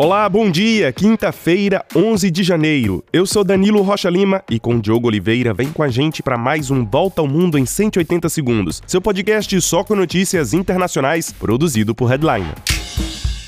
Olá, bom dia. Quinta-feira, 11 de janeiro. Eu sou Danilo Rocha Lima e com Diogo Oliveira vem com a gente para mais um Volta ao Mundo em 180 segundos. Seu podcast só com notícias internacionais, produzido por Headliner.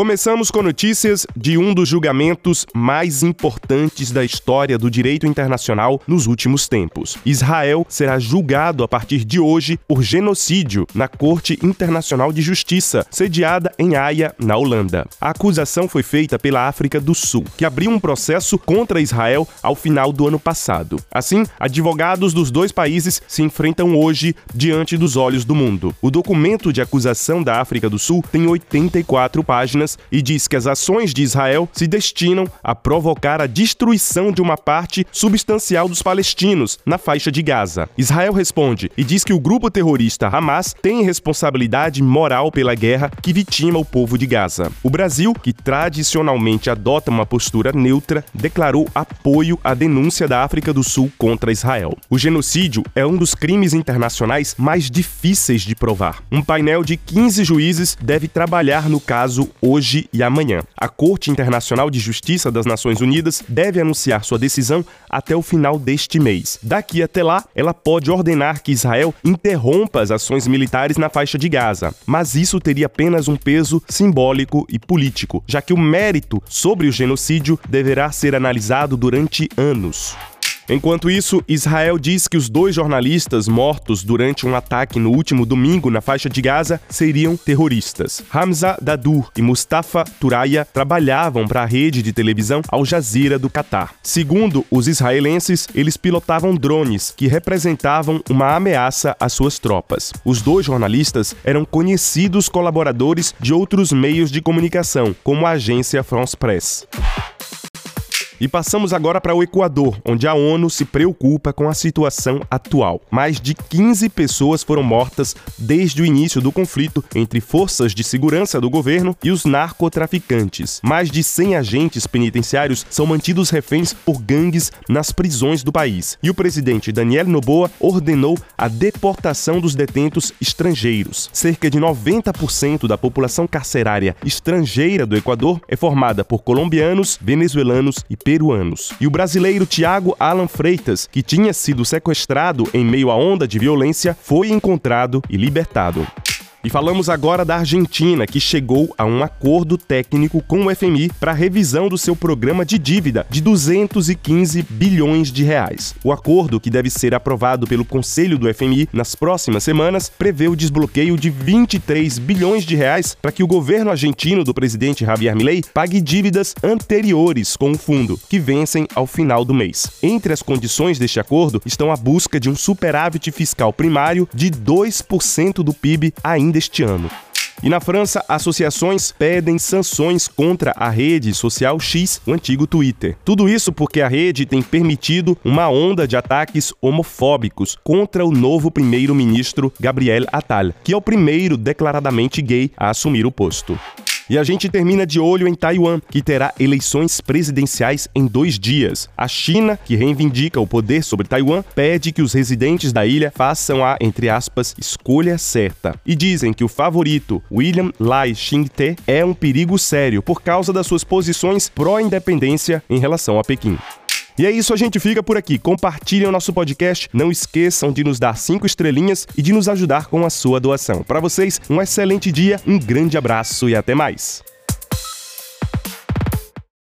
Começamos com notícias de um dos julgamentos mais importantes da história do direito internacional nos últimos tempos. Israel será julgado a partir de hoje por genocídio na Corte Internacional de Justiça, sediada em Haia, na Holanda. A acusação foi feita pela África do Sul, que abriu um processo contra Israel ao final do ano passado. Assim, advogados dos dois países se enfrentam hoje diante dos olhos do mundo. O documento de acusação da África do Sul tem 84 páginas e diz que as ações de Israel se destinam a provocar a destruição de uma parte substancial dos palestinos na faixa de Gaza. Israel responde e diz que o grupo terrorista Hamas tem responsabilidade moral pela guerra que vitima o povo de Gaza. O Brasil, que tradicionalmente adota uma postura neutra, declarou apoio à denúncia da África do Sul contra Israel. O genocídio é um dos crimes internacionais mais difíceis de provar. Um painel de 15 juízes deve trabalhar no caso hoje hoje e amanhã. A Corte Internacional de Justiça das Nações Unidas deve anunciar sua decisão até o final deste mês. Daqui até lá, ela pode ordenar que Israel interrompa as ações militares na faixa de Gaza, mas isso teria apenas um peso simbólico e político, já que o mérito sobre o genocídio deverá ser analisado durante anos. Enquanto isso, Israel diz que os dois jornalistas mortos durante um ataque no último domingo na faixa de Gaza seriam terroristas. Hamza Dadur e Mustafa Turaya trabalhavam para a rede de televisão Al Jazeera do Catar. Segundo os israelenses, eles pilotavam drones que representavam uma ameaça às suas tropas. Os dois jornalistas eram conhecidos colaboradores de outros meios de comunicação, como a agência France Press. E passamos agora para o Equador, onde a ONU se preocupa com a situação atual. Mais de 15 pessoas foram mortas desde o início do conflito entre forças de segurança do governo e os narcotraficantes. Mais de 100 agentes penitenciários são mantidos reféns por gangues nas prisões do país. E o presidente Daniel Noboa ordenou a deportação dos detentos estrangeiros. Cerca de 90% da população carcerária estrangeira do Equador é formada por colombianos, venezuelanos e peruanos. E o brasileiro Tiago Alan Freitas, que tinha sido sequestrado em meio à onda de violência, foi encontrado e libertado. E falamos agora da Argentina, que chegou a um acordo técnico com o FMI para revisão do seu programa de dívida de 215 bilhões de reais. O acordo, que deve ser aprovado pelo Conselho do FMI nas próximas semanas, prevê o desbloqueio de 23 bilhões de reais para que o governo argentino do presidente Javier Milei pague dívidas anteriores com o fundo, que vencem ao final do mês. Entre as condições deste acordo estão a busca de um superávit fiscal primário de 2% do PIB ainda ainda este ano. E na França, associações pedem sanções contra a rede social X, o antigo Twitter. Tudo isso porque a rede tem permitido uma onda de ataques homofóbicos contra o novo primeiro-ministro Gabriel Attal, que é o primeiro declaradamente gay a assumir o posto. E a gente termina de olho em Taiwan, que terá eleições presidenciais em dois dias. A China, que reivindica o poder sobre Taiwan, pede que os residentes da ilha façam a, entre aspas, escolha certa. E dizem que o favorito, William Lai Ching-te, é um perigo sério por causa das suas posições pró-independência em relação a Pequim. E é isso, a gente fica por aqui. Compartilhem o nosso podcast. Não esqueçam de nos dar cinco estrelinhas e de nos ajudar com a sua doação. Para vocês, um excelente dia, um grande abraço e até mais.